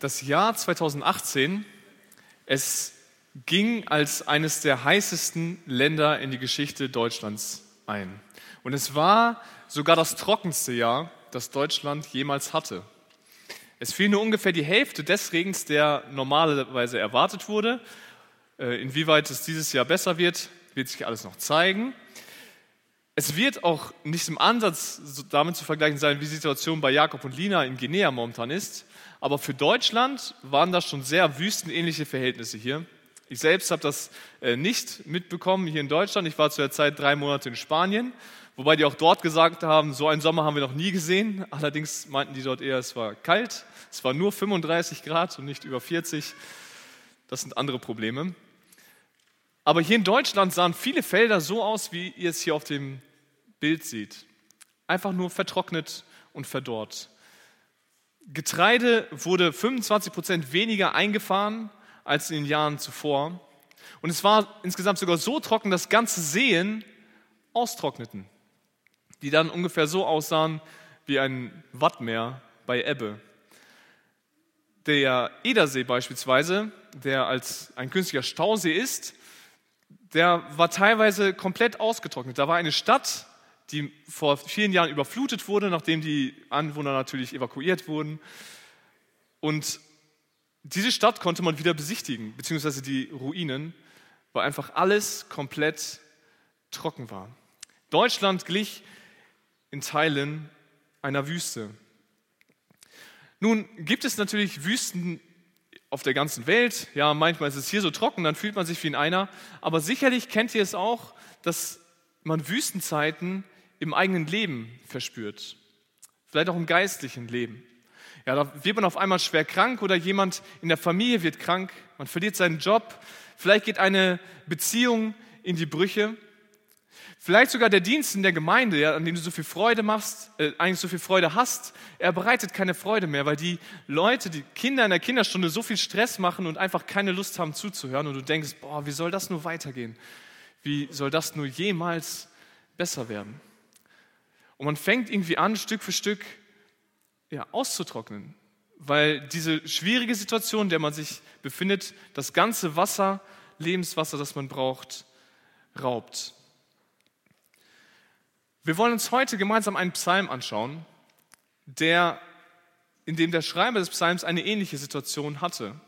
Das Jahr 2018, es ging als eines der heißesten Länder in die Geschichte Deutschlands ein. Und es war sogar das trockenste Jahr, das Deutschland jemals hatte. Es fiel nur ungefähr die Hälfte des Regens, der normalerweise erwartet wurde. Äh, inwieweit es dieses Jahr besser wird, wird sich alles noch zeigen. Es wird auch nicht im Ansatz damit zu vergleichen sein, wie die Situation bei Jakob und Lina in Guinea momentan ist. Aber für Deutschland waren das schon sehr wüstenähnliche Verhältnisse hier. Ich selbst habe das äh, nicht mitbekommen hier in Deutschland. Ich war zu der Zeit drei Monate in Spanien, wobei die auch dort gesagt haben, so einen Sommer haben wir noch nie gesehen. Allerdings meinten die dort eher, es war kalt. Es war nur 35 Grad und nicht über 40. Das sind andere Probleme. Aber hier in Deutschland sahen viele Felder so aus, wie ihr es hier auf dem Bild seht. Einfach nur vertrocknet und verdorrt. Getreide wurde 25 Prozent weniger eingefahren als in den Jahren zuvor. Und es war insgesamt sogar so trocken, dass ganze Seen austrockneten, die dann ungefähr so aussahen wie ein Wattmeer bei Ebbe. Der Edersee beispielsweise, der als ein künstlicher Stausee ist, der war teilweise komplett ausgetrocknet. Da war eine Stadt, die vor vielen Jahren überflutet wurde, nachdem die Anwohner natürlich evakuiert wurden. Und diese Stadt konnte man wieder besichtigen, beziehungsweise die Ruinen, weil einfach alles komplett trocken war. Deutschland glich in Teilen einer Wüste. Nun gibt es natürlich Wüsten auf der ganzen Welt. Ja, manchmal ist es hier so trocken, dann fühlt man sich wie in einer. Aber sicherlich kennt ihr es auch, dass man Wüstenzeiten im eigenen Leben verspürt. Vielleicht auch im geistlichen Leben. Ja, da wird man auf einmal schwer krank oder jemand in der Familie wird krank, man verliert seinen Job, vielleicht geht eine Beziehung in die Brüche. Vielleicht sogar der Dienst in der Gemeinde, ja, an dem du so viel Freude machst, äh, eigentlich so viel Freude hast, er bereitet keine Freude mehr, weil die Leute, die Kinder in der Kinderstunde so viel Stress machen und einfach keine Lust haben zuzuhören und du denkst, boah, wie soll das nur weitergehen? Wie soll das nur jemals besser werden? Und man fängt irgendwie an, Stück für Stück ja, auszutrocknen, weil diese schwierige Situation, in der man sich befindet, das ganze Wasser, Lebenswasser, das man braucht, raubt. Wir wollen uns heute gemeinsam einen Psalm anschauen, der, in dem der Schreiber des Psalms eine ähnliche Situation hatte.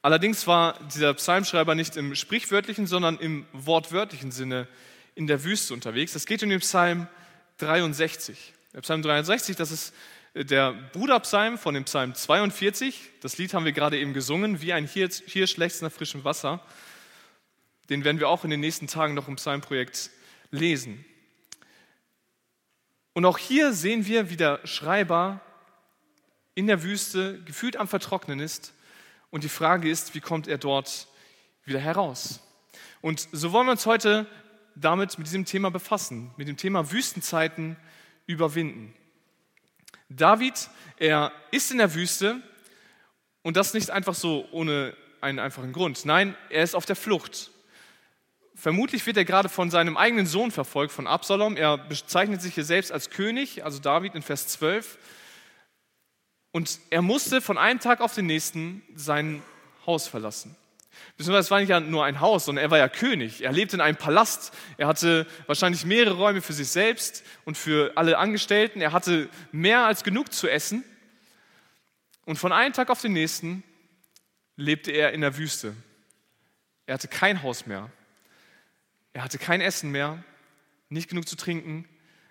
Allerdings war dieser Psalmschreiber nicht im sprichwörtlichen, sondern im wortwörtlichen Sinne in der Wüste unterwegs. Es geht um den Psalm 63. Der Psalm 63, das ist äh, der Bruderpsalm von dem Psalm 42. Das Lied haben wir gerade eben gesungen, wie ein Hirsch lechzt nach frischem Wasser. Den werden wir auch in den nächsten Tagen noch im Psalmprojekt lesen. Und auch hier sehen wir, wie der Schreiber in der Wüste gefühlt am Vertrocknen ist. Und die Frage ist, wie kommt er dort wieder heraus? Und so wollen wir uns heute damit mit diesem Thema befassen, mit dem Thema Wüstenzeiten überwinden. David, er ist in der Wüste und das nicht einfach so ohne einen einfachen Grund. Nein, er ist auf der Flucht. Vermutlich wird er gerade von seinem eigenen Sohn verfolgt, von Absalom. Er bezeichnet sich hier selbst als König, also David in Vers 12. Und er musste von einem Tag auf den nächsten sein Haus verlassen. Beziehungsweise es war nicht nur ein Haus, sondern er war ja König. Er lebte in einem Palast. Er hatte wahrscheinlich mehrere Räume für sich selbst und für alle Angestellten. Er hatte mehr als genug zu essen. Und von einem Tag auf den nächsten lebte er in der Wüste. Er hatte kein Haus mehr. Er hatte kein Essen mehr, nicht genug zu trinken.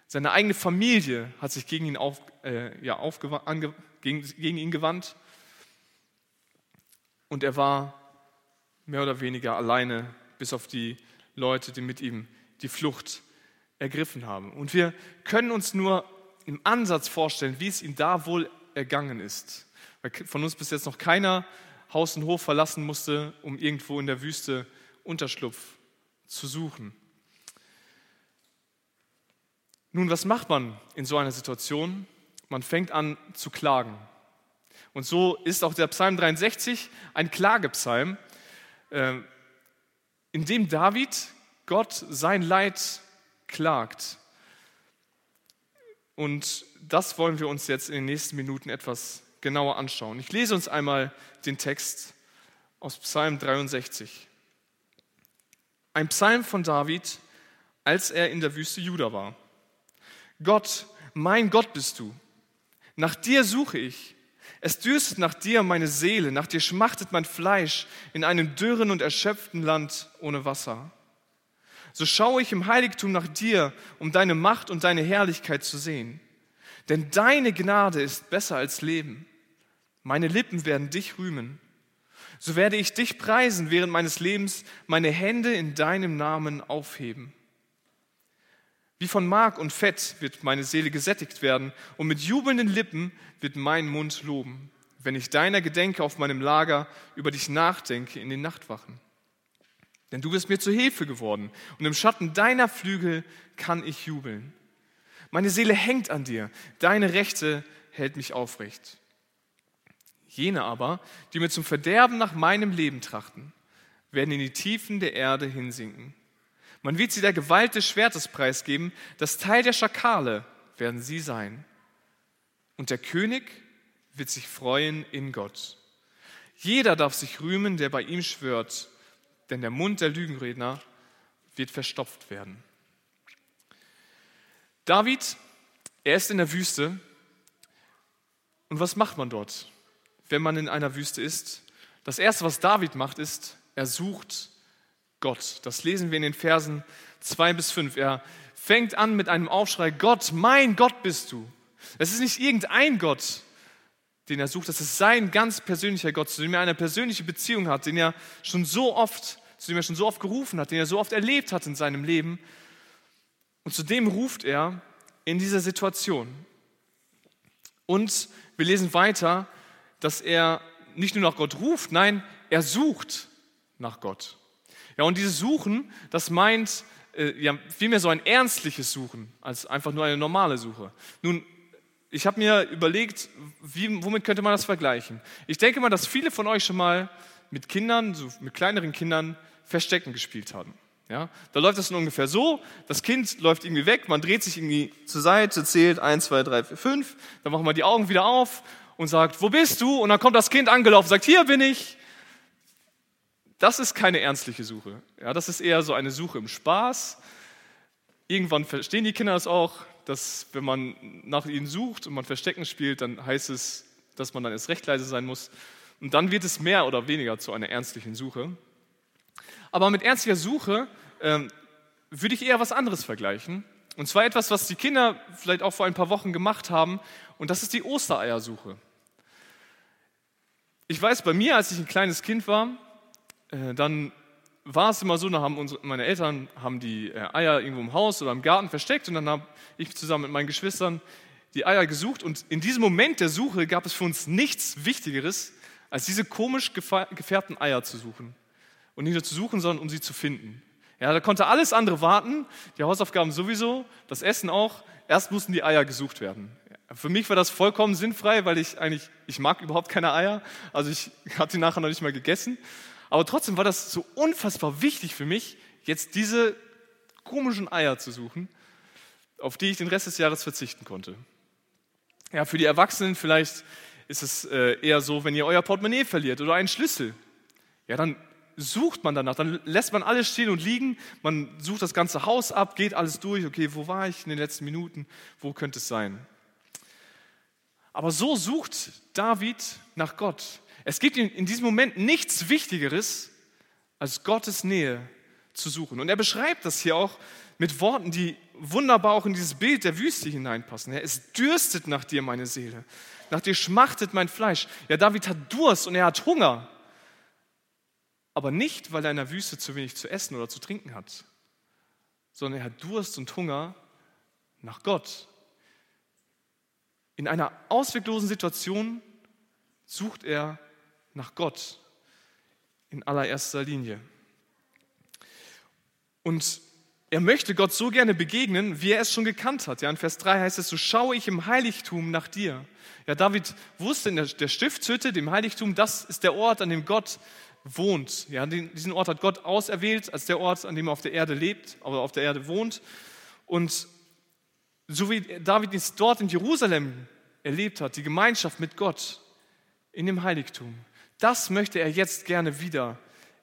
Seine eigene Familie hat sich gegen ihn, auf, äh, ja, ange, gegen, gegen ihn gewandt. Und er war mehr oder weniger alleine, bis auf die Leute, die mit ihm die Flucht ergriffen haben. Und wir können uns nur im Ansatz vorstellen, wie es ihm da wohl ergangen ist. Weil von uns bis jetzt noch keiner Haus und Hof verlassen musste, um irgendwo in der Wüste Unterschlupf zu suchen. Nun, was macht man in so einer Situation? Man fängt an zu klagen. Und so ist auch der Psalm 63 ein Klagepsalm, ähm, in dem David Gott sein Leid klagt. Und das wollen wir uns jetzt in den nächsten Minuten etwas genauer anschauen. Ich lese uns einmal den Text aus Psalm 63. Ein Psalm von David, als er in der Wüste Juda war. Gott, mein Gott bist du. Nach dir suche ich. Es dürstet nach dir meine Seele, nach dir schmachtet mein Fleisch in einem dürren und erschöpften Land ohne Wasser. So schaue ich im Heiligtum nach dir, um deine Macht und deine Herrlichkeit zu sehen. Denn deine Gnade ist besser als Leben. Meine Lippen werden dich rühmen. So werde ich dich preisen während meines Lebens, meine Hände in deinem Namen aufheben. Wie von Mark und Fett wird meine Seele gesättigt werden und mit jubelnden Lippen wird mein Mund loben, wenn ich deiner gedenke auf meinem Lager, über dich nachdenke in den Nachtwachen. Denn du bist mir zu Hilfe geworden und im Schatten deiner Flügel kann ich jubeln. Meine Seele hängt an dir, deine Rechte hält mich aufrecht. Jene aber, die mir zum Verderben nach meinem Leben trachten, werden in die Tiefen der Erde hinsinken. Man wird sie der Gewalt des Schwertes preisgeben, das Teil der Schakale werden sie sein. Und der König wird sich freuen in Gott. Jeder darf sich rühmen, der bei ihm schwört, denn der Mund der Lügenredner wird verstopft werden. David, er ist in der Wüste. Und was macht man dort, wenn man in einer Wüste ist? Das Erste, was David macht, ist, er sucht Gott. Das lesen wir in den Versen 2 bis 5. Er fängt an mit einem Aufschrei, Gott, mein Gott bist du. Es ist nicht irgendein Gott, den er sucht, das ist sein ganz persönlicher Gott, zu dem er eine persönliche Beziehung hat, den er schon so oft, zu dem er schon so oft gerufen hat, den er so oft erlebt hat in seinem Leben. Und zu dem ruft er in dieser Situation. Und wir lesen weiter, dass er nicht nur nach Gott ruft, nein, er sucht nach Gott. Ja, und dieses Suchen, das meint äh, ja, vielmehr so ein ernstliches Suchen als einfach nur eine normale Suche. Nun, ich habe mir überlegt, wie, womit könnte man das vergleichen? Ich denke mal, dass viele von euch schon mal mit Kindern, so mit kleineren Kindern, Verstecken gespielt haben. Ja, da läuft es ungefähr so, das Kind läuft irgendwie weg, man dreht sich irgendwie zur Seite, zählt 1, 2, 3, 4, 5, dann machen wir die Augen wieder auf und sagt, wo bist du? Und dann kommt das Kind angelaufen und sagt, hier bin ich. Das ist keine ernstliche Suche. Ja, das ist eher so eine Suche im Spaß. Irgendwann verstehen die Kinder das auch, dass wenn man nach ihnen sucht und man Verstecken spielt, dann heißt es, dass man dann erst recht leise sein muss. Und dann wird es mehr oder weniger zu einer ernstlichen Suche. Aber mit ernstlicher Suche ähm, würde ich eher was anderes vergleichen. Und zwar etwas, was die Kinder vielleicht auch vor ein paar Wochen gemacht haben. Und das ist die Ostereiersuche. Ich weiß, bei mir, als ich ein kleines Kind war, äh, dann war es immer so, da haben unsere, meine Eltern haben die äh, Eier irgendwo im Haus oder im Garten versteckt und dann habe ich zusammen mit meinen Geschwistern die Eier gesucht und in diesem Moment der Suche gab es für uns nichts Wichtigeres, als diese komisch gefärbten Eier zu suchen. Und nicht nur zu suchen, sondern um sie zu finden. Ja, da konnte alles andere warten, die Hausaufgaben sowieso, das Essen auch. Erst mussten die Eier gesucht werden. Für mich war das vollkommen sinnfrei, weil ich eigentlich, ich mag überhaupt keine Eier. Also ich habe die nachher noch nicht mal gegessen. Aber trotzdem war das so unfassbar wichtig für mich, jetzt diese komischen Eier zu suchen, auf die ich den Rest des Jahres verzichten konnte. Ja, für die Erwachsenen vielleicht ist es äh, eher so, wenn ihr euer Portemonnaie verliert oder einen Schlüssel. Ja, dann sucht man danach, dann lässt man alles stehen und liegen, man sucht das ganze Haus ab, geht alles durch, okay, wo war ich in den letzten Minuten, wo könnte es sein? Aber so sucht David nach Gott. Es gibt in diesem Moment nichts Wichtigeres, als Gottes Nähe zu suchen. Und er beschreibt das hier auch mit Worten, die wunderbar auch in dieses Bild der Wüste hineinpassen. Es dürstet nach dir, meine Seele. Nach dir schmachtet mein Fleisch. Ja, David hat Durst und er hat Hunger. Aber nicht, weil er in der Wüste zu wenig zu essen oder zu trinken hat, sondern er hat Durst und Hunger nach Gott. In einer ausweglosen Situation sucht er nach Gott in allererster Linie. Und er möchte Gott so gerne begegnen, wie er es schon gekannt hat. Ja, in Vers 3 heißt es, so schaue ich im Heiligtum nach dir. Ja, David wusste in der, der Stiftshütte, dem Heiligtum, das ist der Ort, an dem Gott wohnt. Ja, diesen Ort hat Gott auserwählt als der Ort, an dem er auf der Erde lebt, aber auf der Erde wohnt. Und so wie David es dort in Jerusalem erlebt hat, die Gemeinschaft mit Gtt, in dem Heiligtum. Das möchte er jetzt gerne wieder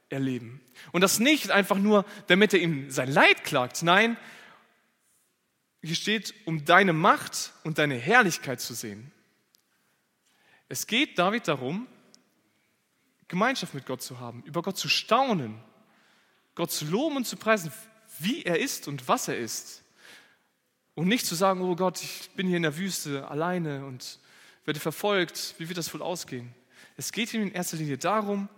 erleben. Und das nicht einfach nur, damit er ihm sein Leid klagt. Nein, hier steht, um deine Macht und deine Herrlichkeit zu sehen. Es geht David darum, Gemeinschaft mit Gott zu haben, über Gott zu staunen, Gott zu loben und zu preisen, wie er ist und was er ist. Und nicht zu sagen, oh Gott, ich bin hier in der Wüste alleine und werde verfolgt, wie wird das wohl ausgehen? Es geht ihm in erster Linie darum,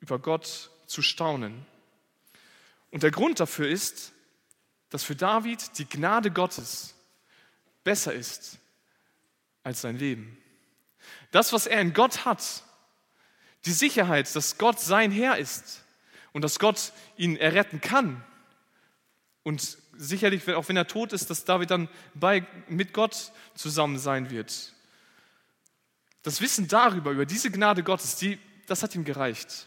über Gott zu staunen. Und der Grund dafür ist, dass für David die Gnade Gottes besser ist als sein Leben. Das, was er in Gott hat, die Sicherheit, dass Gott sein Herr ist und dass Gott ihn erretten kann. Und sicherlich, auch wenn er tot ist, dass David dann bei, mit Gott zusammen sein wird. Das Wissen darüber, über diese Gnade Gottes, die, das hat ihm gereicht.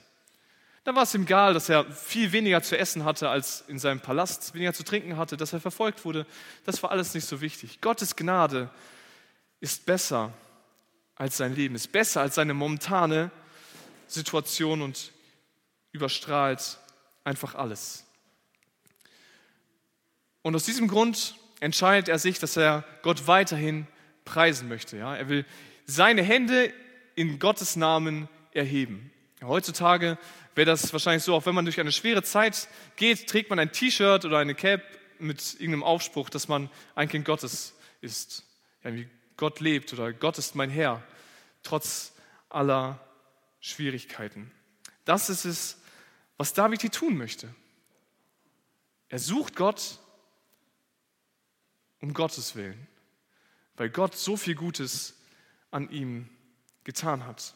Dann war es ihm egal, dass er viel weniger zu essen hatte als in seinem Palast, weniger zu trinken hatte, dass er verfolgt wurde. Das war alles nicht so wichtig. Gottes Gnade ist besser als sein Leben, ist besser als seine momentane Situation und überstrahlt einfach alles. Und aus diesem Grund entscheidet er sich, dass er Gott weiterhin preisen möchte. Ja? Er will seine Hände in Gottes Namen erheben. Heutzutage wäre das wahrscheinlich so, auch wenn man durch eine schwere Zeit geht, trägt man ein T-Shirt oder eine Cap mit irgendeinem Aufspruch, dass man ein Kind Gottes ist. Ja, wie Gott lebt oder Gott ist mein Herr, trotz aller Schwierigkeiten. Das ist es, was David hier tun möchte. Er sucht Gott um Gottes Willen, weil Gott so viel Gutes an ihm getan hat.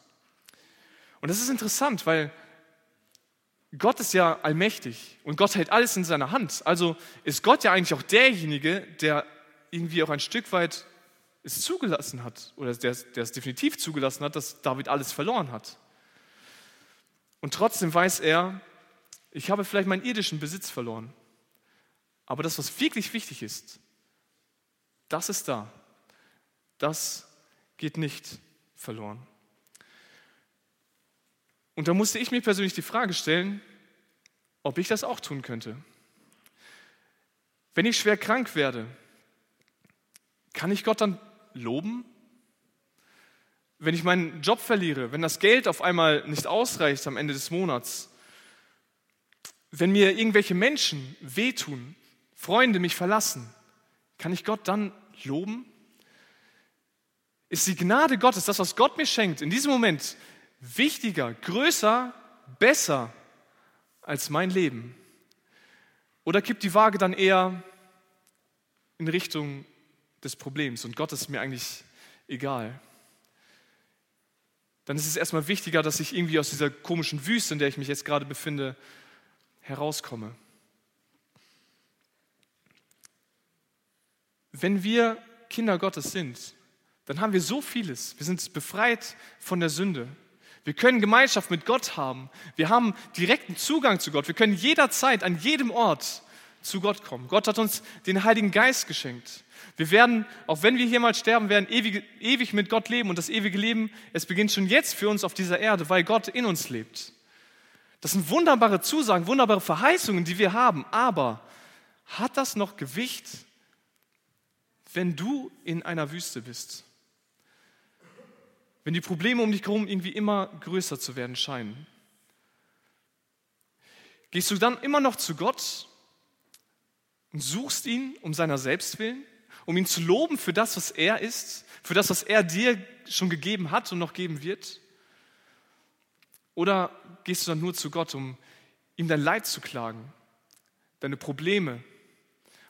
Und das ist interessant, weil Gott ist ja allmächtig und Gott hält alles in seiner Hand. Also ist Gott ja eigentlich auch derjenige, der irgendwie auch ein Stück weit es zugelassen hat oder der, der es definitiv zugelassen hat, dass David alles verloren hat. Und trotzdem weiß er, ich habe vielleicht meinen irdischen Besitz verloren. Aber das, was wirklich wichtig ist, das ist da. Das geht nicht verloren. Und da musste ich mir persönlich die Frage stellen, ob ich das auch tun könnte. Wenn ich schwer krank werde, kann ich Gott dann loben? Wenn ich meinen Job verliere, wenn das Geld auf einmal nicht ausreicht am Ende des Monats, wenn mir irgendwelche Menschen wehtun, Freunde mich verlassen, kann ich Gott dann loben? Ist die Gnade Gottes, das, was Gott mir schenkt, in diesem Moment wichtiger, größer, besser als mein Leben? Oder kippt die Waage dann eher in Richtung des Problems und Gott ist mir eigentlich egal? Dann ist es erstmal wichtiger, dass ich irgendwie aus dieser komischen Wüste, in der ich mich jetzt gerade befinde, herauskomme. Wenn wir Kinder Gottes sind, dann haben wir so vieles. Wir sind befreit von der Sünde. Wir können Gemeinschaft mit Gott haben. Wir haben direkten Zugang zu Gott. Wir können jederzeit, an jedem Ort zu Gott kommen. Gott hat uns den Heiligen Geist geschenkt. Wir werden, auch wenn wir hier mal sterben werden, ewig, ewig mit Gott leben. Und das ewige Leben, es beginnt schon jetzt für uns auf dieser Erde, weil Gott in uns lebt. Das sind wunderbare Zusagen, wunderbare Verheißungen, die wir haben. Aber hat das noch Gewicht, wenn du in einer Wüste bist? wenn die Probleme um dich herum irgendwie immer größer zu werden scheinen? Gehst du dann immer noch zu Gott und suchst ihn um seiner selbst willen, um ihn zu loben für das, was er ist, für das, was er dir schon gegeben hat und noch geben wird? Oder gehst du dann nur zu Gott, um ihm dein Leid zu klagen, deine Probleme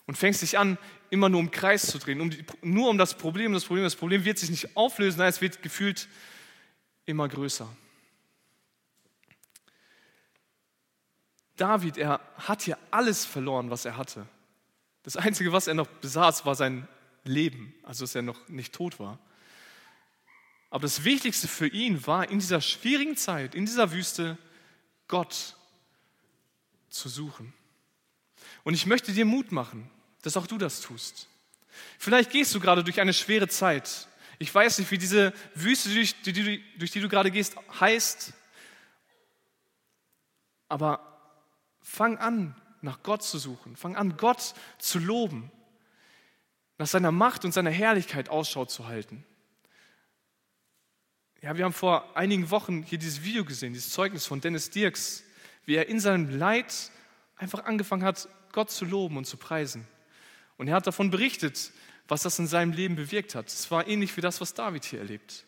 und fängst dich an, immer nur im Kreis zu drehen, um die, nur um das Problem, das Problem, das Problem wird sich nicht auflösen, nein, es wird gefühlt immer größer. David, er hat hier alles verloren, was er hatte. Das Einzige, was er noch besaß, war sein Leben, also dass er noch nicht tot war. Aber das Wichtigste für ihn war, in dieser schwierigen Zeit, in dieser Wüste, Gott zu suchen. Und ich möchte dir Mut machen, dass auch du das tust. Vielleicht gehst du gerade durch eine schwere Zeit. Ich weiß nicht, wie diese Wüste, durch die, durch die du gerade gehst, heißt. Aber fang an, nach Gott zu suchen. Fang an, Gott zu loben. Nach seiner Macht und seiner Herrlichkeit Ausschau zu halten. Ja, wir haben vor einigen Wochen hier dieses Video gesehen, dieses Zeugnis von Dennis Dirks, wie er in seinem Leid einfach angefangen hat, Gott zu loben und zu preisen. Und er hat davon berichtet, was das in seinem Leben bewirkt hat. Es war ähnlich wie das, was David hier erlebt.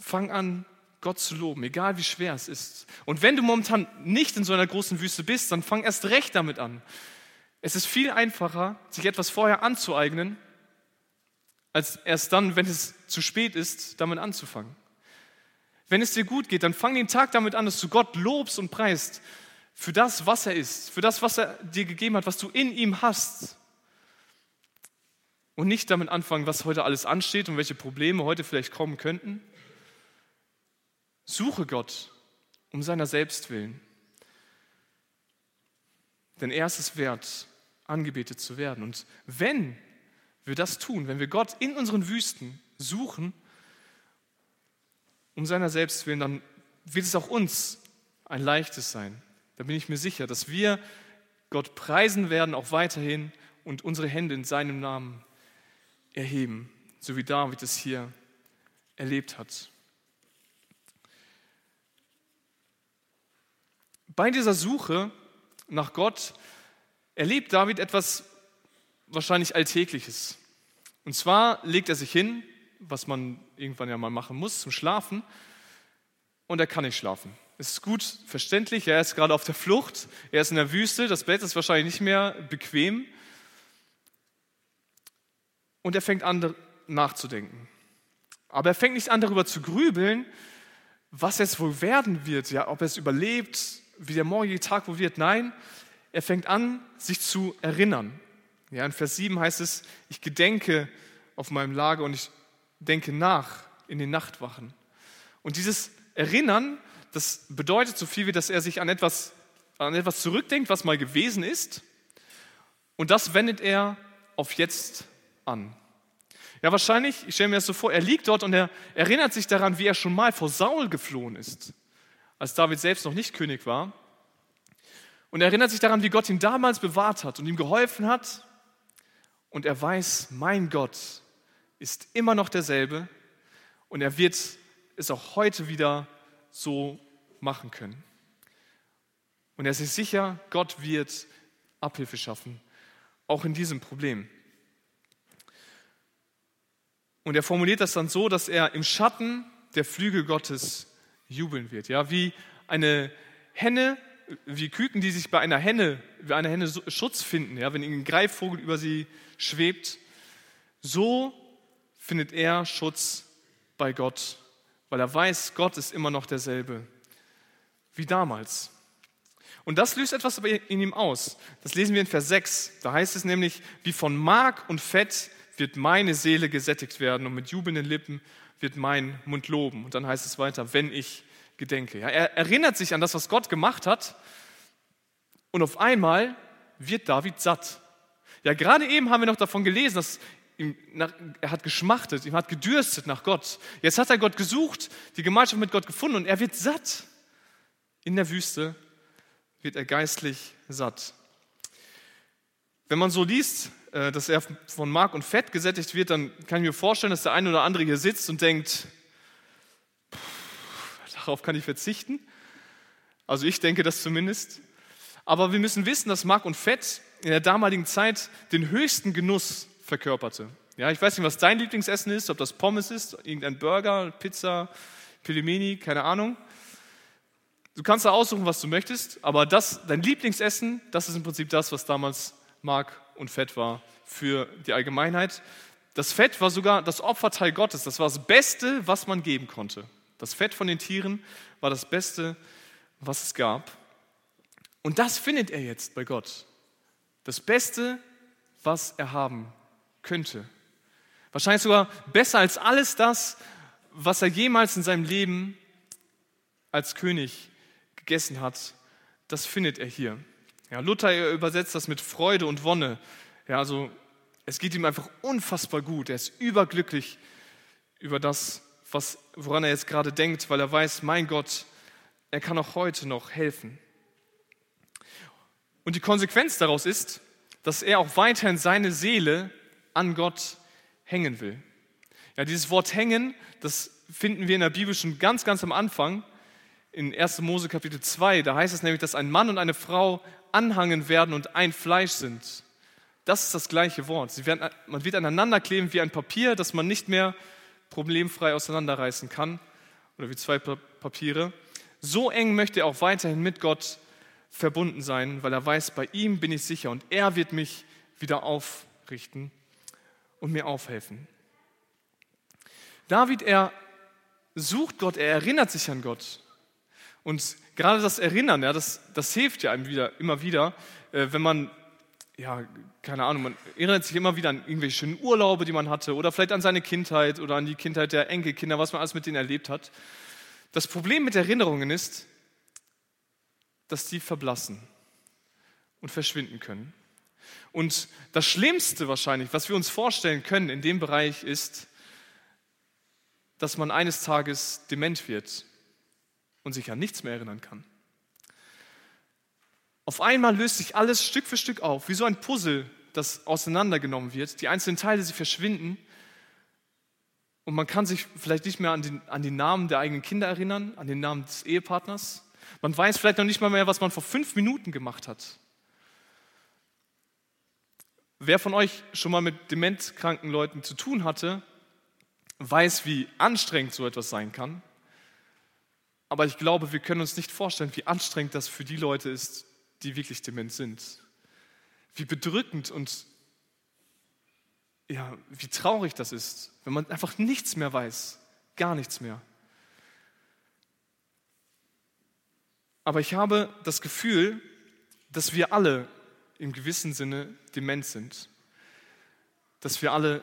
Fang an, Gott zu loben, egal wie schwer es ist. Und wenn du momentan nicht in so einer großen Wüste bist, dann fang erst recht damit an. Es ist viel einfacher, sich etwas vorher anzueignen, als erst dann, wenn es zu spät ist, damit anzufangen. Wenn es dir gut geht, dann fang den Tag damit an, dass du Gott lobst und preist für das, was er ist, für das, was er dir gegeben hat, was du in ihm hast. Und nicht damit anfangen, was heute alles ansteht und welche Probleme heute vielleicht kommen könnten. Suche Gott um seiner selbst willen. Denn er ist es wert, angebetet zu werden. Und wenn wir das tun, wenn wir Gott in unseren Wüsten suchen, um seiner selbst willen, dann wird es auch uns ein leichtes sein. Da bin ich mir sicher, dass wir Gott preisen werden, auch weiterhin und unsere Hände in seinem Namen erheben, so wie David es hier erlebt hat. Bei dieser Suche nach Gott erlebt David etwas wahrscheinlich Alltägliches. Und zwar legt er sich hin, was man irgendwann ja mal machen muss, zum Schlafen, und er kann nicht schlafen. Es ist gut verständlich, er ist gerade auf der Flucht, er ist in der Wüste, das Bett ist wahrscheinlich nicht mehr bequem. Und er fängt an nachzudenken. Aber er fängt nicht an darüber zu grübeln, was jetzt wohl werden wird, ja, ob er es überlebt, wie der morgige Tag wohl wird. Nein, er fängt an, sich zu erinnern. Ja, in Vers 7 heißt es, ich gedenke auf meinem Lager und ich denke nach in den Nachtwachen. Und dieses Erinnern das bedeutet so viel wie, dass er sich an etwas, an etwas zurückdenkt, was mal gewesen ist. Und das wendet er auf jetzt an. Ja, wahrscheinlich, ich stelle mir das so vor, er liegt dort und er erinnert sich daran, wie er schon mal vor Saul geflohen ist, als David selbst noch nicht König war. Und er erinnert sich daran, wie Gott ihn damals bewahrt hat und ihm geholfen hat. Und er weiß, mein Gott ist immer noch derselbe und er wird es auch heute wieder so machen können. Und er ist sich sicher, Gott wird Abhilfe schaffen, auch in diesem Problem. Und er formuliert das dann so, dass er im Schatten der Flügel Gottes jubeln wird. Ja, wie eine Henne, wie Küken, die sich bei einer Henne, bei einer Henne Schutz finden, ja, wenn ein Greifvogel über sie schwebt, so findet er Schutz bei Gott, weil er weiß, Gott ist immer noch derselbe wie damals. Und das löst etwas in ihm aus. Das lesen wir in Vers 6. Da heißt es nämlich, wie von Mark und Fett wird meine Seele gesättigt werden und mit jubelnden Lippen wird mein Mund loben. Und dann heißt es weiter, wenn ich gedenke. Ja, er erinnert sich an das, was Gott gemacht hat und auf einmal wird David satt. Ja, gerade eben haben wir noch davon gelesen, dass ihm nach, er hat geschmachtet, ihm hat gedürstet nach Gott. Jetzt hat er Gott gesucht, die Gemeinschaft mit Gott gefunden und er wird satt. In der Wüste wird er geistlich satt. Wenn man so liest, dass er von Mark und Fett gesättigt wird, dann kann ich mir vorstellen, dass der eine oder andere hier sitzt und denkt, darauf kann ich verzichten. Also ich denke das zumindest. Aber wir müssen wissen, dass Mark und Fett in der damaligen Zeit den höchsten Genuss verkörperte. Ja, ich weiß nicht, was dein Lieblingsessen ist, ob das Pommes ist, irgendein Burger, Pizza, Pilimeni, keine Ahnung. Du kannst da aussuchen, was du möchtest, aber das, dein Lieblingsessen, das ist im Prinzip das, was damals Mark und Fett war für die Allgemeinheit. Das Fett war sogar das Opferteil Gottes. Das war das Beste, was man geben konnte. Das Fett von den Tieren war das Beste, was es gab. Und das findet er jetzt bei Gott. Das Beste, was er haben könnte. Wahrscheinlich sogar besser als alles das, was er jemals in seinem Leben als König gegessen hat, das findet er hier. Ja, Luther übersetzt das mit Freude und Wonne. Ja, also es geht ihm einfach unfassbar gut. Er ist überglücklich über das, was, woran er jetzt gerade denkt, weil er weiß, mein Gott, er kann auch heute noch helfen. Und die Konsequenz daraus ist, dass er auch weiterhin seine Seele an Gott hängen will. Ja, dieses Wort hängen, das finden wir in der Bibel schon ganz, ganz am Anfang, in 1. Mose Kapitel 2. Da heißt es nämlich, dass ein Mann und eine Frau anhangen werden und ein Fleisch sind. Das ist das gleiche Wort. Werden, man wird aneinander kleben wie ein Papier, das man nicht mehr problemfrei auseinanderreißen kann, oder wie zwei Papiere. So eng möchte er auch weiterhin mit Gott verbunden sein, weil er weiß, bei ihm bin ich sicher und er wird mich wieder aufrichten und mir aufhelfen. David, er sucht Gott, er erinnert sich an Gott. Und gerade das Erinnern, ja, das, das hilft ja einem wieder, immer wieder, äh, wenn man, ja, keine Ahnung, man erinnert sich immer wieder an irgendwelche schönen Urlaube, die man hatte, oder vielleicht an seine Kindheit oder an die Kindheit der Enkelkinder, was man alles mit denen erlebt hat. Das Problem mit Erinnerungen ist, dass die verblassen und verschwinden können. Und das Schlimmste wahrscheinlich, was wir uns vorstellen können in dem Bereich ist, dass man eines Tages dement wird und sich an nichts mehr erinnern kann. Auf einmal löst sich alles Stück für Stück auf, wie so ein Puzzle, das auseinandergenommen wird. Die einzelnen Teile, sie verschwinden und man kann sich vielleicht nicht mehr an, den, an die Namen der eigenen Kinder erinnern, an den Namen des Ehepartners. Man weiß vielleicht noch nicht mal mehr, was man vor fünf Minuten gemacht hat. Wer von euch schon mal mit dementkranken Leuten zu tun hatte, weiß, wie anstrengend so etwas sein kann. Aber ich glaube, wir können uns nicht vorstellen, wie anstrengend das für die Leute ist, die wirklich dement sind. Wie bedrückend und ja, wie traurig das ist, wenn man einfach nichts mehr weiß, gar nichts mehr. Aber ich habe das Gefühl, dass wir alle im gewissen Sinne dement sind. Dass wir alle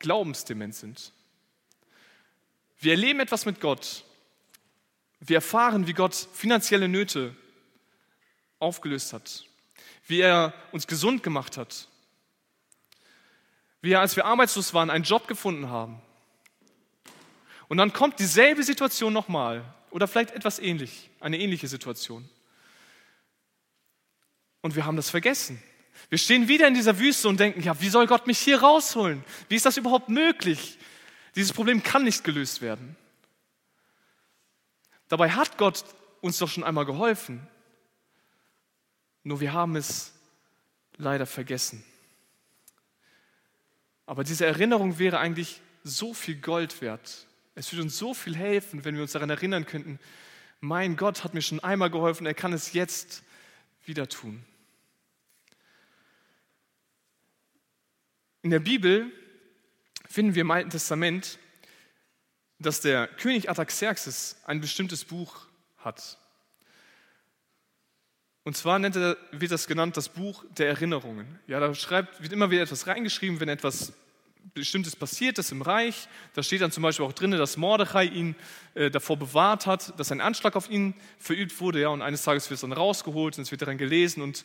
glaubensdement sind. Wir erleben etwas mit Gott. Wir erfahren, wie Gott finanzielle Nöte aufgelöst hat. Wie er uns gesund gemacht hat. Wie er, als wir arbeitslos waren, einen Job gefunden haben. Und dann kommt dieselbe Situation nochmal. Oder vielleicht etwas ähnlich, eine ähnliche Situation. Und wir haben das vergessen. Wir stehen wieder in dieser Wüste und denken, ja, wie soll Gott mich hier rausholen? Wie ist das überhaupt möglich? Dieses Problem kann nicht gelöst werden. Dabei hat Gott uns doch schon einmal geholfen. Nur wir haben es leider vergessen. Aber diese Erinnerung wäre eigentlich so viel Gold wert, es würde uns so viel helfen, wenn wir uns daran erinnern könnten, mein Gott hat mir schon einmal geholfen, er kann es jetzt wieder tun. In der Bibel finden wir im Alten Testament, dass der König Artaxerxes ein bestimmtes Buch hat. Und zwar er, wird das genannt das Buch der Erinnerungen. Ja, da schreibt, wird immer wieder etwas reingeschrieben, wenn etwas Bestimmtes passiert ist im Reich. Da steht dann zum Beispiel auch drin, dass Mordechai ihn äh, davor bewahrt hat, dass ein Anschlag auf ihn verübt wurde. Ja, und eines Tages wird es dann rausgeholt und es wird daran gelesen. Und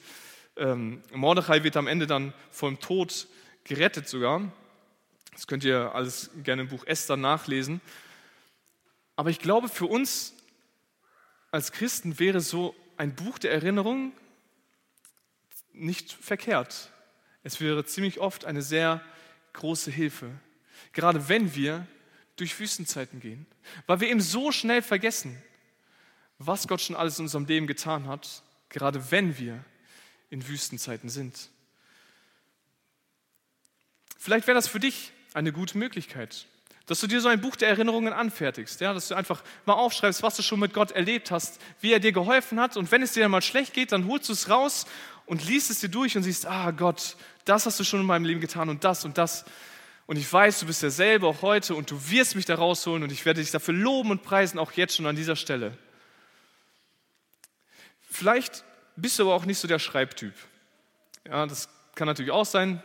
ähm, Mordechai wird am Ende dann vom Tod gerettet sogar. Das könnt ihr alles gerne im Buch Esther nachlesen. Aber ich glaube, für uns als Christen wäre so ein Buch der Erinnerung nicht verkehrt. Es wäre ziemlich oft eine sehr große Hilfe, gerade wenn wir durch Wüstenzeiten gehen, weil wir eben so schnell vergessen, was Gott schon alles in unserem Leben getan hat, gerade wenn wir in Wüstenzeiten sind. Vielleicht wäre das für dich eine gute Möglichkeit, dass du dir so ein Buch der Erinnerungen anfertigst, ja, dass du einfach mal aufschreibst, was du schon mit Gott erlebt hast, wie er dir geholfen hat und wenn es dir dann mal schlecht geht, dann holst du es raus und liest es dir durch und siehst, ah Gott, das hast du schon in meinem Leben getan und das und das. Und ich weiß, du bist derselbe auch heute und du wirst mich da rausholen und ich werde dich dafür loben und preisen, auch jetzt schon an dieser Stelle. Vielleicht bist du aber auch nicht so der Schreibtyp. Ja, das kann natürlich auch sein.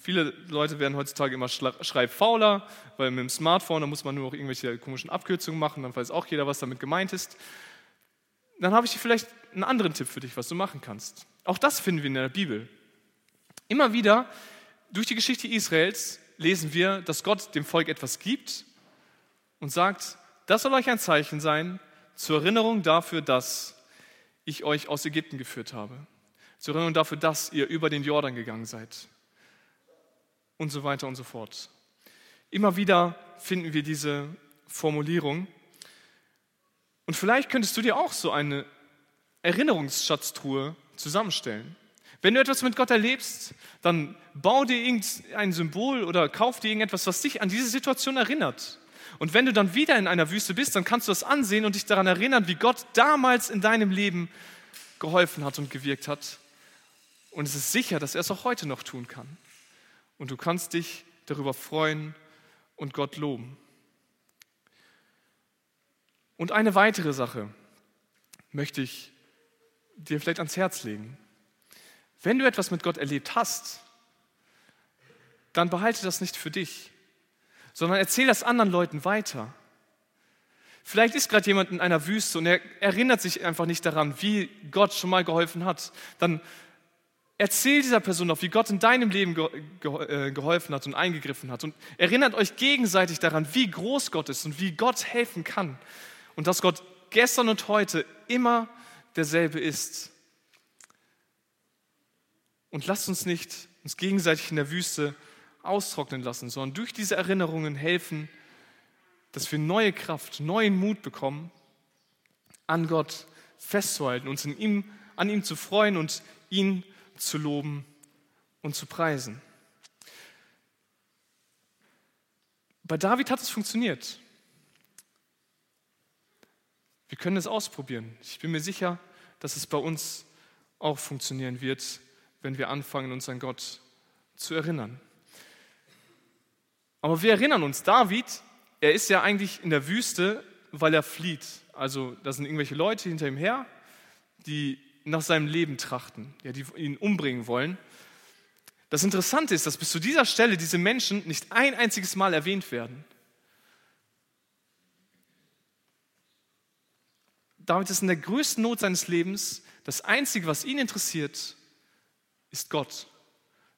Viele Leute werden heutzutage immer schreibfauler, weil mit dem Smartphone, da muss man nur noch irgendwelche komischen Abkürzungen machen, dann weiß auch jeder, was damit gemeint ist. Dann habe ich vielleicht einen anderen Tipp für dich, was du machen kannst. Auch das finden wir in der Bibel. Immer wieder durch die Geschichte Israels lesen wir, dass Gott dem Volk etwas gibt und sagt, das soll euch ein Zeichen sein zur Erinnerung dafür, dass ich euch aus Ägypten geführt habe. Zur Erinnerung dafür, dass ihr über den Jordan gegangen seid. Und so weiter und so fort. Immer wieder finden wir diese Formulierung. Und vielleicht könntest du dir auch so eine Erinnerungsschatztruhe zusammenstellen. Wenn du etwas mit Gott erlebst, dann bau dir irgendein Symbol oder kauf dir irgendetwas, was dich an diese Situation erinnert. Und wenn du dann wieder in einer Wüste bist, dann kannst du das ansehen und dich daran erinnern, wie Gott damals in deinem Leben geholfen hat und gewirkt hat. Und es ist sicher, dass er es auch heute noch tun kann. Und du kannst dich darüber freuen und Gott loben. Und eine weitere Sache möchte ich dir vielleicht ans Herz legen. Wenn du etwas mit Gott erlebt hast, dann behalte das nicht für dich, sondern erzähl das anderen Leuten weiter. Vielleicht ist gerade jemand in einer Wüste und er erinnert sich einfach nicht daran, wie Gott schon mal geholfen hat. Dann erzähl dieser Person doch, wie Gott in deinem Leben äh, geholfen hat und eingegriffen hat. Und erinnert euch gegenseitig daran, wie groß Gott ist und wie Gott helfen kann. Und dass Gott gestern und heute immer derselbe ist. Und lasst uns nicht uns gegenseitig in der Wüste austrocknen lassen, sondern durch diese Erinnerungen helfen, dass wir neue Kraft, neuen Mut bekommen, an Gott festzuhalten, uns in ihm, an ihm zu freuen und ihn zu loben und zu preisen. Bei David hat es funktioniert. Wir können es ausprobieren. Ich bin mir sicher, dass es bei uns auch funktionieren wird, wenn wir anfangen, uns an Gott zu erinnern. Aber wir erinnern uns, David, er ist ja eigentlich in der Wüste, weil er flieht. Also da sind irgendwelche Leute hinter ihm her, die nach seinem Leben trachten, ja, die ihn umbringen wollen. Das Interessante ist, dass bis zu dieser Stelle diese Menschen nicht ein einziges Mal erwähnt werden. David ist in der größten Not seines Lebens. Das Einzige, was ihn interessiert, ist Gott,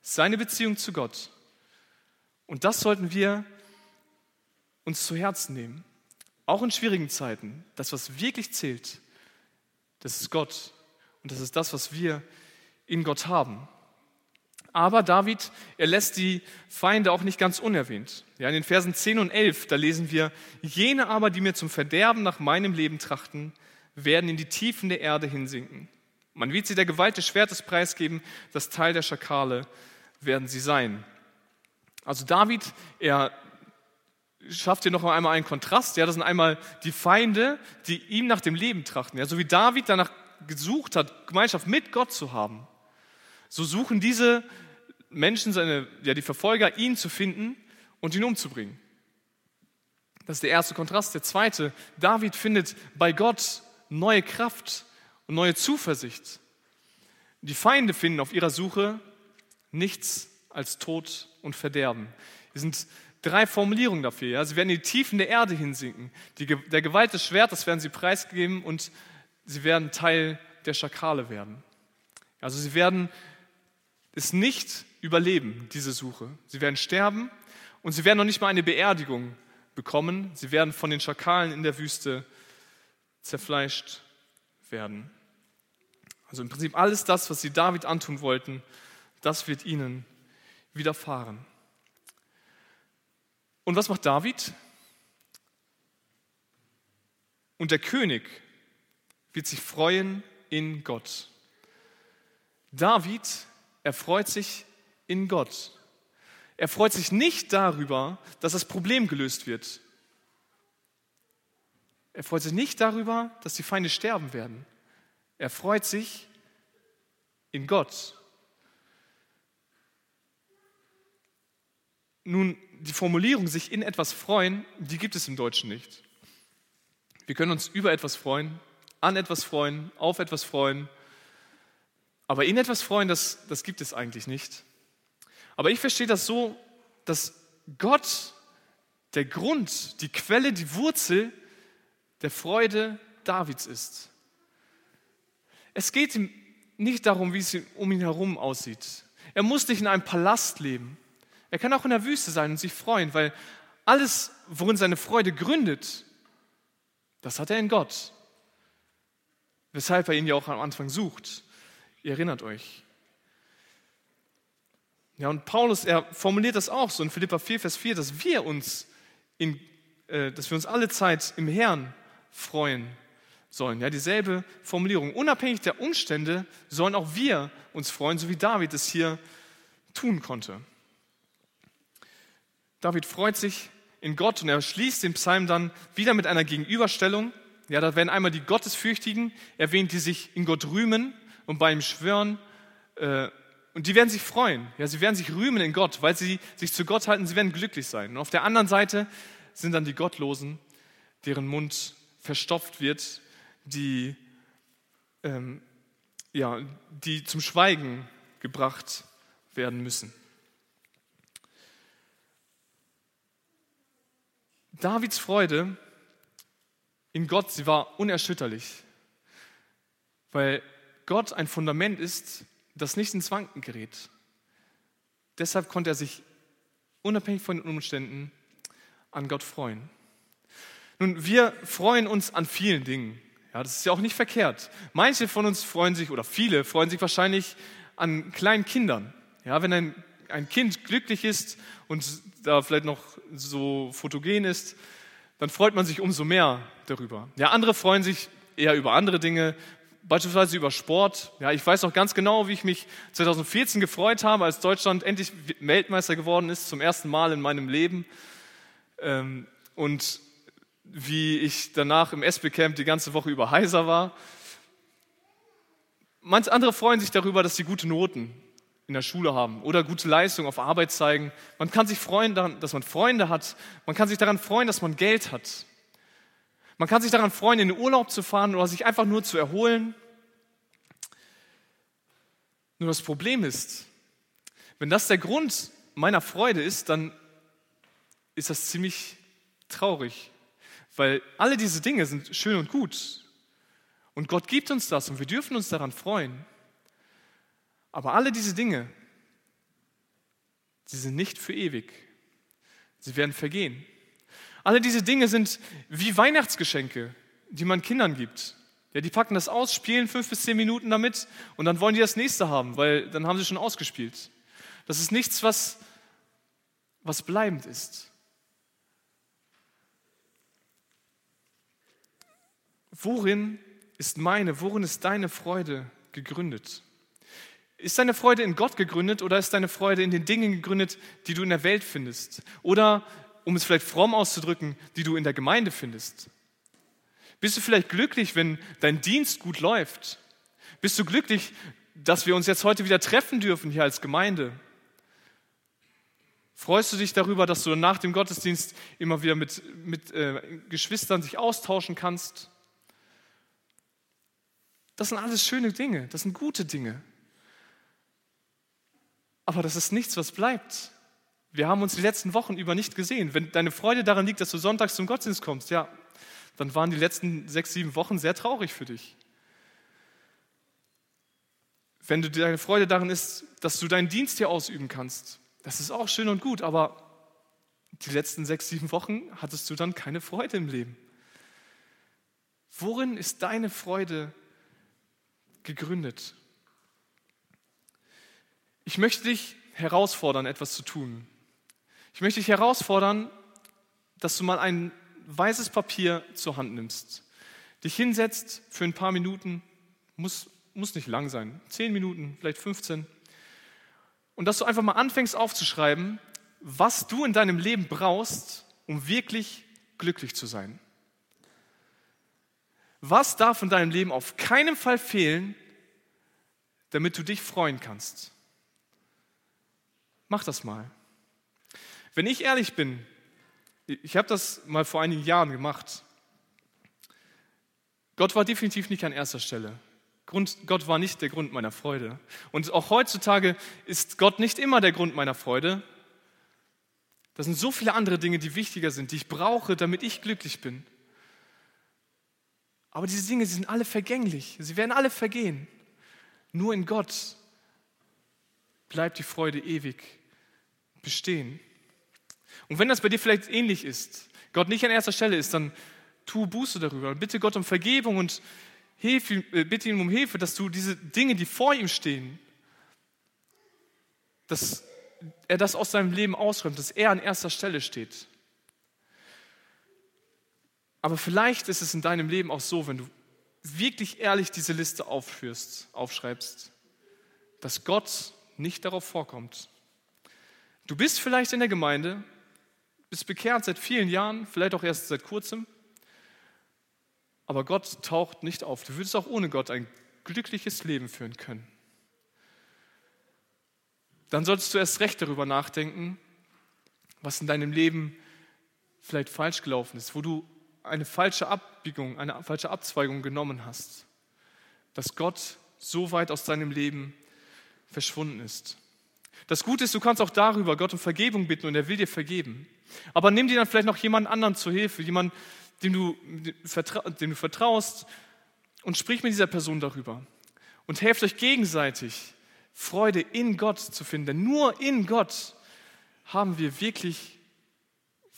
seine Beziehung zu Gott. Und das sollten wir uns zu Herzen nehmen. Auch in schwierigen Zeiten. Das, was wirklich zählt, das ist Gott. Und das ist das, was wir in Gott haben. Aber David, er lässt die Feinde auch nicht ganz unerwähnt. Ja, in den Versen 10 und 11, da lesen wir, jene aber, die mir zum Verderben nach meinem Leben trachten, werden in die Tiefen der Erde hinsinken. Man wird sie der Gewalt des Schwertes preisgeben, das Teil der Schakale werden sie sein. Also David, er schafft hier noch einmal einen Kontrast. Ja, das sind einmal die Feinde, die ihm nach dem Leben trachten. Ja, so wie David danach gesucht hat, Gemeinschaft mit Gott zu haben, so suchen diese Menschen, seine, ja, die Verfolger, ihn zu finden und ihn umzubringen. Das ist der erste Kontrast. Der zweite, David findet bei Gott neue Kraft und neue Zuversicht. Die Feinde finden auf ihrer Suche nichts als Tod und Verderben. Es sind drei Formulierungen dafür. Ja? Sie werden in die Tiefen der Erde hinsinken. Die, der Gewalt des Schwertes werden sie preisgeben und sie werden Teil der Schakale werden. Also sie werden es nicht überleben, diese Suche. Sie werden sterben und sie werden noch nicht mal eine Beerdigung bekommen. Sie werden von den Schakalen in der Wüste zerfleischt werden. Also im Prinzip alles das, was sie David antun wollten, das wird ihnen widerfahren. Und was macht David? Und der König wird sich freuen in Gott. David erfreut sich in Gott. Er freut sich nicht darüber, dass das Problem gelöst wird. Er freut sich nicht darüber, dass die Feinde sterben werden. Er freut sich in Gott. Nun, die Formulierung sich in etwas freuen, die gibt es im Deutschen nicht. Wir können uns über etwas freuen, an etwas freuen, auf etwas freuen, aber in etwas freuen, das, das gibt es eigentlich nicht. Aber ich verstehe das so, dass Gott der Grund, die Quelle, die Wurzel der Freude Davids ist. Es geht ihm nicht darum, wie es um ihn herum aussieht. Er muss nicht in einem Palast leben. Er kann auch in der Wüste sein und sich freuen, weil alles, worin seine Freude gründet, das hat er in Gott. Weshalb er ihn ja auch am Anfang sucht. Ihr erinnert euch. Ja, und Paulus, er formuliert das auch so in Philippa 4, Vers 4, dass wir uns, in, äh, dass wir uns alle Zeit im Herrn freuen sollen. Ja, dieselbe Formulierung. Unabhängig der Umstände sollen auch wir uns freuen, so wie David es hier tun konnte. David freut sich in Gott und er schließt den Psalm dann wieder mit einer Gegenüberstellung. Ja, da werden einmal die Gottesfürchtigen erwähnt, die sich in Gott rühmen und bei ihm schwören. Äh, und die werden sich freuen. Ja, sie werden sich rühmen in Gott, weil sie sich zu Gott halten. Sie werden glücklich sein. Und auf der anderen Seite sind dann die Gottlosen, deren Mund verstopft wird, die, ähm, ja, die zum Schweigen gebracht werden müssen. Davids Freude in Gott, sie war unerschütterlich, weil Gott ein Fundament ist, das nicht ins Wanken gerät. Deshalb konnte er sich unabhängig von den Umständen an Gott freuen. Nun, wir freuen uns an vielen Dingen. Ja, das ist ja auch nicht verkehrt. Manche von uns freuen sich, oder viele freuen sich wahrscheinlich an kleinen Kindern. Ja, wenn ein, ein Kind glücklich ist und da vielleicht noch so fotogen ist, dann freut man sich umso mehr darüber. Ja, andere freuen sich eher über andere Dinge, beispielsweise über Sport. Ja, ich weiß noch ganz genau, wie ich mich 2014 gefreut habe, als Deutschland endlich Weltmeister geworden ist, zum ersten Mal in meinem Leben. Ähm, und wie ich danach im SB-Camp die ganze Woche über heiser war. Manche andere freuen sich darüber, dass sie gute Noten in der Schule haben oder gute Leistungen auf Arbeit zeigen. Man kann sich freuen daran, dass man Freunde hat. Man kann sich daran freuen, dass man Geld hat. Man kann sich daran freuen, in den Urlaub zu fahren oder sich einfach nur zu erholen. Nur das Problem ist, wenn das der Grund meiner Freude ist, dann ist das ziemlich traurig, weil alle diese Dinge sind schön und gut. Und Gott gibt uns das und wir dürfen uns daran freuen. Aber alle diese Dinge, sie sind nicht für ewig. Sie werden vergehen. Alle diese Dinge sind wie Weihnachtsgeschenke, die man Kindern gibt. Ja, die packen das aus, spielen fünf bis zehn Minuten damit und dann wollen die das nächste haben, weil dann haben sie schon ausgespielt. Das ist nichts, was, was bleibend ist. Worin ist meine, worin ist deine Freude gegründet? Ist deine Freude in Gott gegründet oder ist deine Freude in den Dingen gegründet, die du in der Welt findest? Oder, um es vielleicht fromm auszudrücken, die du in der Gemeinde findest? Bist du vielleicht glücklich, wenn dein Dienst gut läuft? Bist du glücklich, dass wir uns jetzt heute wieder treffen dürfen hier als Gemeinde? Freust du dich darüber, dass du nach dem Gottesdienst immer wieder mit, mit äh, Geschwistern sich austauschen kannst? Das sind alles schöne Dinge, das sind gute Dinge. Aber das ist nichts, was bleibt. Wir haben uns die letzten Wochen über nicht gesehen. Wenn deine Freude daran liegt, dass du sonntags zum Gottesdienst kommst, ja, dann waren die letzten sechs, sieben Wochen sehr traurig für dich. Wenn du deine Freude daran ist, dass du deinen Dienst hier ausüben kannst, das ist auch schön und gut, aber die letzten sechs, sieben Wochen hattest du dann keine Freude im Leben. Worin ist deine Freude gegründet? Ich möchte dich herausfordern, etwas zu tun. Ich möchte dich herausfordern, dass du mal ein weißes Papier zur Hand nimmst, dich hinsetzt für ein paar Minuten, muss, muss nicht lang sein, zehn Minuten, vielleicht 15, und dass du einfach mal anfängst aufzuschreiben, was du in deinem Leben brauchst, um wirklich glücklich zu sein. Was darf in deinem Leben auf keinen Fall fehlen, damit du dich freuen kannst? Mach das mal. Wenn ich ehrlich bin, ich habe das mal vor einigen Jahren gemacht. Gott war definitiv nicht an erster Stelle. Grund, Gott war nicht der Grund meiner Freude. Und auch heutzutage ist Gott nicht immer der Grund meiner Freude. Das sind so viele andere Dinge, die wichtiger sind, die ich brauche, damit ich glücklich bin. Aber diese Dinge, sie sind alle vergänglich. Sie werden alle vergehen. Nur in Gott bleibt die Freude ewig, bestehen. Und wenn das bei dir vielleicht ähnlich ist, Gott nicht an erster Stelle ist, dann tu Buße darüber. Bitte Gott um Vergebung und Hilfe, äh, bitte ihn um Hilfe, dass du diese Dinge, die vor ihm stehen, dass er das aus seinem Leben ausräumt, dass er an erster Stelle steht. Aber vielleicht ist es in deinem Leben auch so, wenn du wirklich ehrlich diese Liste aufführst, aufschreibst, dass Gott nicht darauf vorkommt. Du bist vielleicht in der Gemeinde, bist bekehrt seit vielen Jahren, vielleicht auch erst seit kurzem, aber Gott taucht nicht auf. Du würdest auch ohne Gott ein glückliches Leben führen können. Dann solltest du erst recht darüber nachdenken, was in deinem Leben vielleicht falsch gelaufen ist, wo du eine falsche Abbiegung, eine falsche Abzweigung genommen hast, dass Gott so weit aus deinem Leben verschwunden ist. Das Gute ist, du kannst auch darüber Gott um Vergebung bitten und er will dir vergeben. Aber nimm dir dann vielleicht noch jemand anderen zur Hilfe, jemand, dem du, dem du vertraust und sprich mit dieser Person darüber. Und helft euch gegenseitig, Freude in Gott zu finden. Denn nur in Gott haben wir wirklich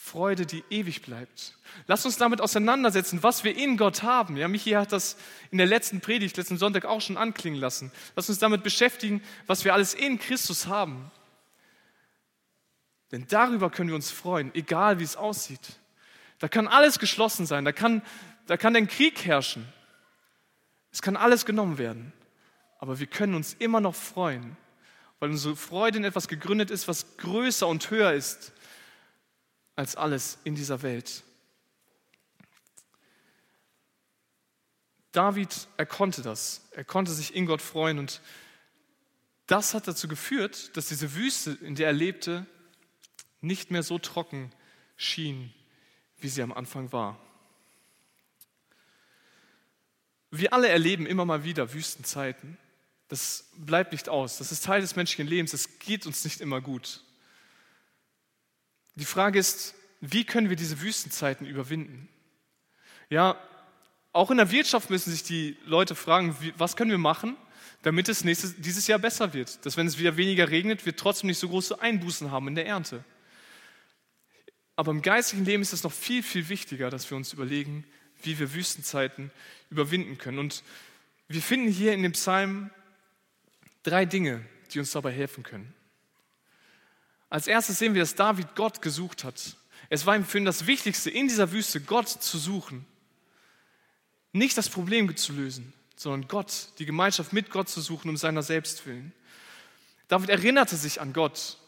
Freude, die ewig bleibt. Lasst uns damit auseinandersetzen, was wir in Gott haben. Ja, Michi hat das in der letzten Predigt, letzten Sonntag auch schon anklingen lassen. Lasst uns damit beschäftigen, was wir alles in Christus haben. Denn darüber können wir uns freuen, egal wie es aussieht. Da kann alles geschlossen sein, da kann, da kann ein Krieg herrschen. Es kann alles genommen werden. Aber wir können uns immer noch freuen, weil unsere Freude in etwas gegründet ist, was größer und höher ist als alles in dieser Welt. David, er konnte das. Er konnte sich in Gott freuen und das hat dazu geführt, dass diese Wüste, in der er lebte, nicht mehr so trocken schien, wie sie am Anfang war. Wir alle erleben immer mal wieder Wüstenzeiten. Das bleibt nicht aus. Das ist Teil des menschlichen Lebens. Es geht uns nicht immer gut. Die Frage ist, wie können wir diese Wüstenzeiten überwinden? Ja, auch in der Wirtschaft müssen sich die Leute fragen, was können wir machen, damit es nächstes, dieses Jahr besser wird. Dass wenn es wieder weniger regnet, wir trotzdem nicht so große Einbußen haben in der Ernte. Aber im geistlichen Leben ist es noch viel, viel wichtiger, dass wir uns überlegen, wie wir Wüstenzeiten überwinden können. Und wir finden hier in dem Psalm drei Dinge, die uns dabei helfen können. Als erstes sehen wir, dass David Gott gesucht hat. Es war ihm für ihn das Wichtigste, in dieser Wüste Gott zu suchen. Nicht das Problem zu lösen, sondern Gott, die Gemeinschaft mit Gott zu suchen, um seiner selbst willen. David erinnerte sich an Gott,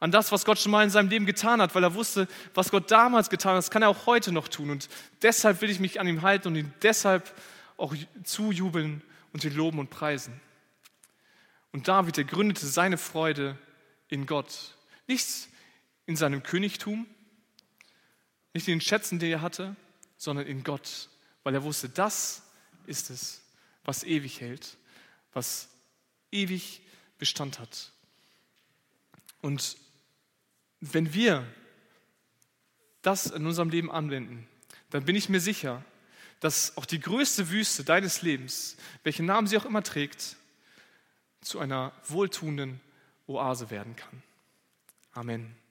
an das, was Gott schon mal in seinem Leben getan hat, weil er wusste, was Gott damals getan hat, das kann er auch heute noch tun. Und deshalb will ich mich an ihm halten und ihn deshalb auch zujubeln und ihn loben und preisen. Und David, er gründete seine Freude in Gott. Nicht in seinem Königtum, nicht in den Schätzen, die er hatte, sondern in Gott, weil er wusste, das ist es, was ewig hält, was ewig Bestand hat. Und wenn wir das in unserem Leben anwenden, dann bin ich mir sicher, dass auch die größte Wüste deines Lebens, welchen Namen sie auch immer trägt, zu einer wohltuenden Oase werden kann. Amen.